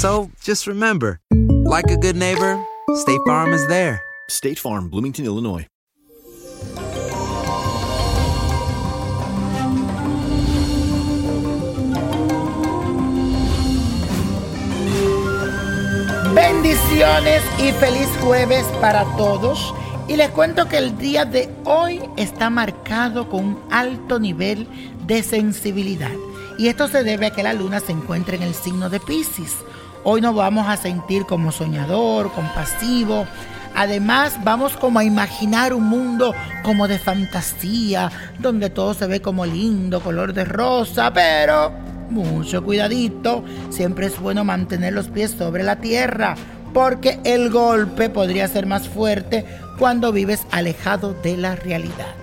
So just remember, like a good neighbor, State Farm is there. State Farm, Bloomington, Illinois. Bendiciones y feliz jueves para todos. Y les cuento que el día de hoy está marcado con un alto nivel de sensibilidad. Y esto se debe a que la luna se encuentra en el signo de Pisces. Hoy nos vamos a sentir como soñador, compasivo. Además, vamos como a imaginar un mundo como de fantasía, donde todo se ve como lindo, color de rosa, pero mucho cuidadito. Siempre es bueno mantener los pies sobre la tierra, porque el golpe podría ser más fuerte cuando vives alejado de la realidad.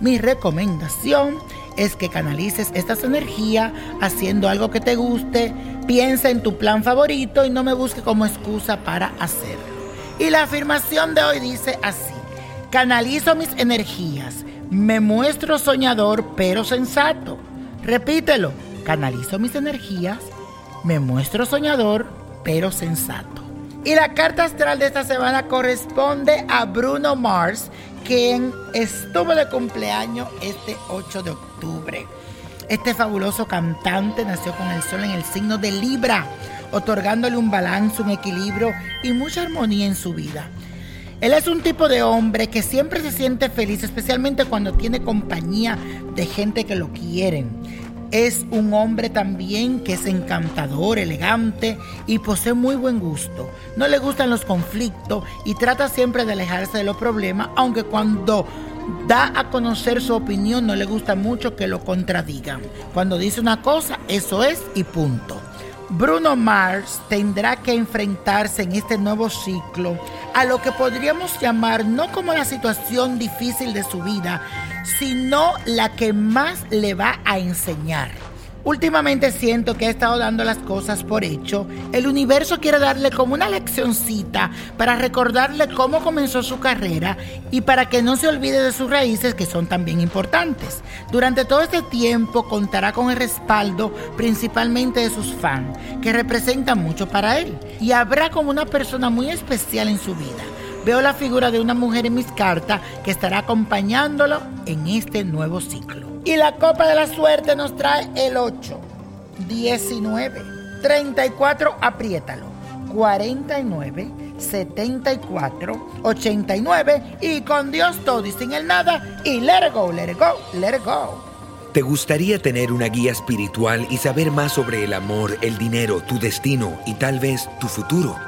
Mi recomendación es que canalices estas energías haciendo algo que te guste, piensa en tu plan favorito y no me busque como excusa para hacerlo. Y la afirmación de hoy dice así, canalizo mis energías, me muestro soñador pero sensato. Repítelo, canalizo mis energías, me muestro soñador pero sensato. Y la carta astral de esta semana corresponde a Bruno Mars, quien estuvo de cumpleaños este 8 de octubre. Este fabuloso cantante nació con el sol en el signo de Libra, otorgándole un balance, un equilibrio y mucha armonía en su vida. Él es un tipo de hombre que siempre se siente feliz, especialmente cuando tiene compañía de gente que lo quieren. Es un hombre también que es encantador, elegante y posee muy buen gusto. No le gustan los conflictos y trata siempre de alejarse de los problemas, aunque cuando da a conocer su opinión no le gusta mucho que lo contradigan. Cuando dice una cosa, eso es y punto. Bruno Mars tendrá que enfrentarse en este nuevo ciclo a lo que podríamos llamar no como la situación difícil de su vida, sino la que más le va a enseñar. Últimamente siento que ha estado dando las cosas por hecho. El universo quiere darle como una leccioncita para recordarle cómo comenzó su carrera y para que no se olvide de sus raíces que son también importantes. Durante todo este tiempo contará con el respaldo principalmente de sus fans, que representan mucho para él. Y habrá como una persona muy especial en su vida. Veo la figura de una mujer en mis cartas que estará acompañándolo en este nuevo ciclo. Y la copa de la suerte nos trae el 8, 19, 34, apriétalo, 49, 74, 89 y con Dios todo y sin el nada y let it go, let it go, let it go. ¿Te gustaría tener una guía espiritual y saber más sobre el amor, el dinero, tu destino y tal vez tu futuro?